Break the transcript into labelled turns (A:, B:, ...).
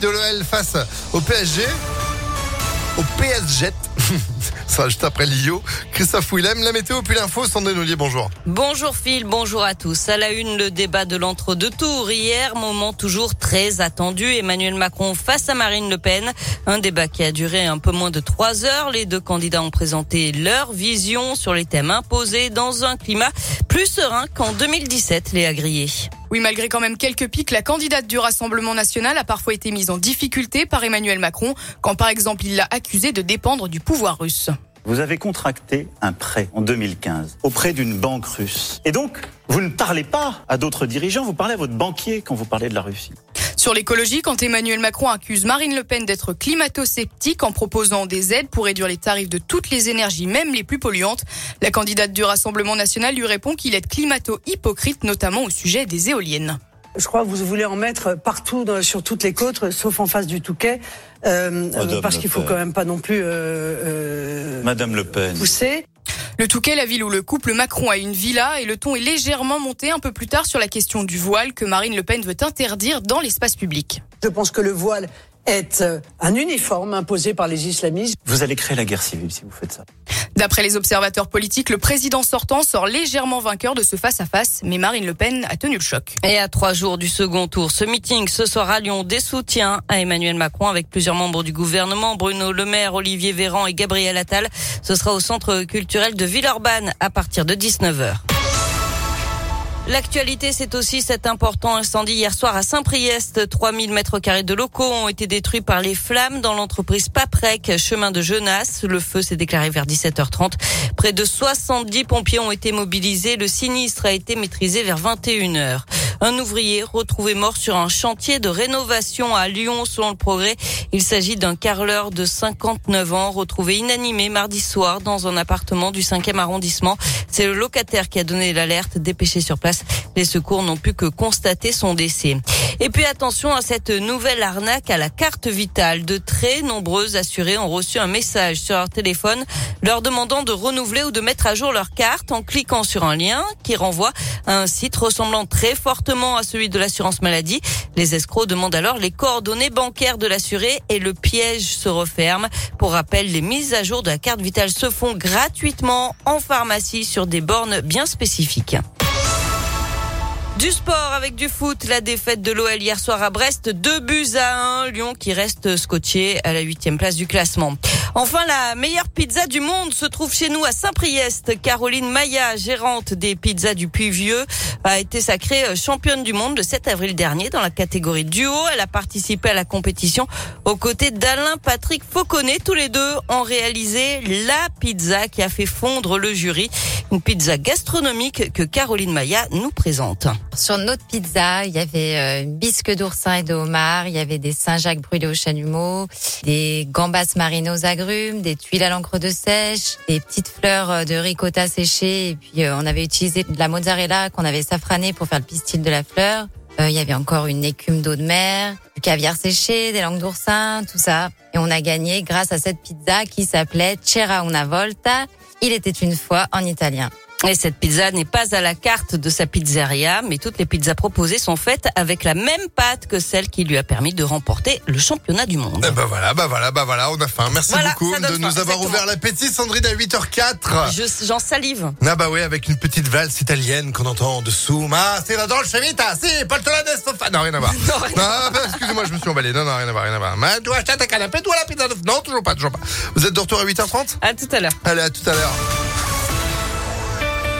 A: de l'OL face au PSG. Au PSG. Ça juste après Lio. Christophe Willem, la météo puis l'info, Sandrine Ollier, bonjour.
B: Bonjour Phil, bonjour à tous. À la une, le débat de l'entre-deux tours. Hier, moment toujours très attendu. Emmanuel Macron face à Marine Le Pen. Un débat qui a duré un peu moins de trois heures. Les deux candidats ont présenté leur vision sur les thèmes imposés dans un climat plus serein qu'en 2017, Léa Grillé.
C: Oui, malgré quand même quelques pics, la candidate du Rassemblement national a parfois été mise en difficulté par Emmanuel Macron, quand par exemple il l'a accusé de dépendre du pouvoir russe.
D: Vous avez contracté un prêt en 2015 auprès d'une banque russe. Et donc, vous ne parlez pas à d'autres dirigeants, vous parlez à votre banquier quand vous parlez de la Russie.
C: Sur l'écologie, quand Emmanuel Macron accuse Marine Le Pen d'être climato-sceptique en proposant des aides pour réduire les tarifs de toutes les énergies, même les plus polluantes, la candidate du Rassemblement national lui répond qu'il est climato-hypocrite, notamment au sujet des éoliennes.
E: Je crois que vous voulez en mettre partout sur toutes les côtes, sauf en face du Touquet, euh, parce qu'il faut quand même pas non plus euh,
D: euh, Madame Le Pen
E: pousser.
C: Le Touquet, la ville où le couple Macron a une villa, et le ton est légèrement monté un peu plus tard sur la question du voile que Marine Le Pen veut interdire dans l'espace public.
E: Je pense que le voile est un uniforme imposé par les islamistes.
D: Vous allez créer la guerre civile si vous faites ça.
C: D'après les observateurs politiques, le président sortant sort légèrement vainqueur de ce face-à-face, mais Marine Le Pen a tenu le choc.
B: Et à trois jours du second tour, ce meeting ce soir à Lyon des soutiens à Emmanuel Macron avec plusieurs membres du gouvernement, Bruno Le Maire, Olivier Véran et Gabriel Attal. Ce sera au centre culturel de Villeurbanne à partir de 19h. L'actualité, c'est aussi cet important incendie hier soir à Saint-Priest. 3000 mètres carrés de locaux ont été détruits par les flammes dans l'entreprise Paprec, chemin de Genasse. Le feu s'est déclaré vers 17h30. Près de 70 pompiers ont été mobilisés. Le sinistre a été maîtrisé vers 21h. Un ouvrier retrouvé mort sur un chantier de rénovation à Lyon, selon le progrès. Il s'agit d'un carreleur de 59 ans retrouvé inanimé mardi soir dans un appartement du 5e arrondissement. C'est le locataire qui a donné l'alerte dépêché sur place. Les secours n'ont pu que constater son décès. Et puis attention à cette nouvelle arnaque à la carte vitale. De très nombreux assurés ont reçu un message sur leur téléphone leur demandant de renouveler ou de mettre à jour leur carte en cliquant sur un lien qui renvoie à un site ressemblant très fortement à celui de l'assurance maladie. Les escrocs demandent alors les coordonnées bancaires de l'assuré et le piège se referme. Pour rappel, les mises à jour de la carte vitale se font gratuitement en pharmacie sur des bornes bien spécifiques. Du sport avec du foot, la défaite de l'OL hier soir à Brest, deux buts à un, Lyon qui reste scotché à la huitième place du classement. Enfin, la meilleure pizza du monde se trouve chez nous à Saint-Priest. Caroline Maya, gérante des pizzas du Puy-Vieux, a été sacrée euh, championne du monde le 7 avril dernier dans la catégorie duo. Elle a participé à la compétition aux côtés d'Alain Patrick Fauconnet. Tous les deux ont réalisé la pizza qui a fait fondre le jury. Une pizza gastronomique que Caroline Maya nous présente.
F: Sur notre pizza, il y avait euh, une bisque d'oursin et de homard, il y avait des Saint-Jacques brûlés au chalumeau, des gambas marines aux agrumes, des tuiles à l'encre de sèche, des petites fleurs euh, de ricotta séchées, et puis euh, on avait utilisé de la mozzarella qu'on avait safrané pour faire le pistil de la fleur. Il y avait encore une écume d'eau de mer, du caviar séché, des langues d'oursin, tout ça. Et on a gagné grâce à cette pizza qui s'appelait Cera una volta. Il était une fois en italien.
B: Et cette pizza n'est pas à la carte de sa pizzeria, mais toutes les pizzas proposées sont faites avec la même pâte que celle qui lui a permis de remporter le championnat du monde.
A: Eh ben voilà, bah voilà, bah voilà, on a faim. Merci
B: Voilà,
A: beaucoup de nous avoir
B: exactement.
A: ouvert l'appétit, Sandrine, à 8h04.
B: Je- J'en salive.
A: Ah bah oui, avec une petite valse italienne qu'on entend en dessous. Ma, c'est la dolce vita, si, poltola del sofa. Non, rien à voir.
B: Non,
A: excusez-moi, je me suis emballé. Non, non, rien à voir, rien à voir. Mais tu achètes un canapé, toi, la pizza de... Non, toujours pas, toujours pas. Vous êtes de retour à 8h30
B: À tout à l'heure.
A: Allez, à tout à l'heure.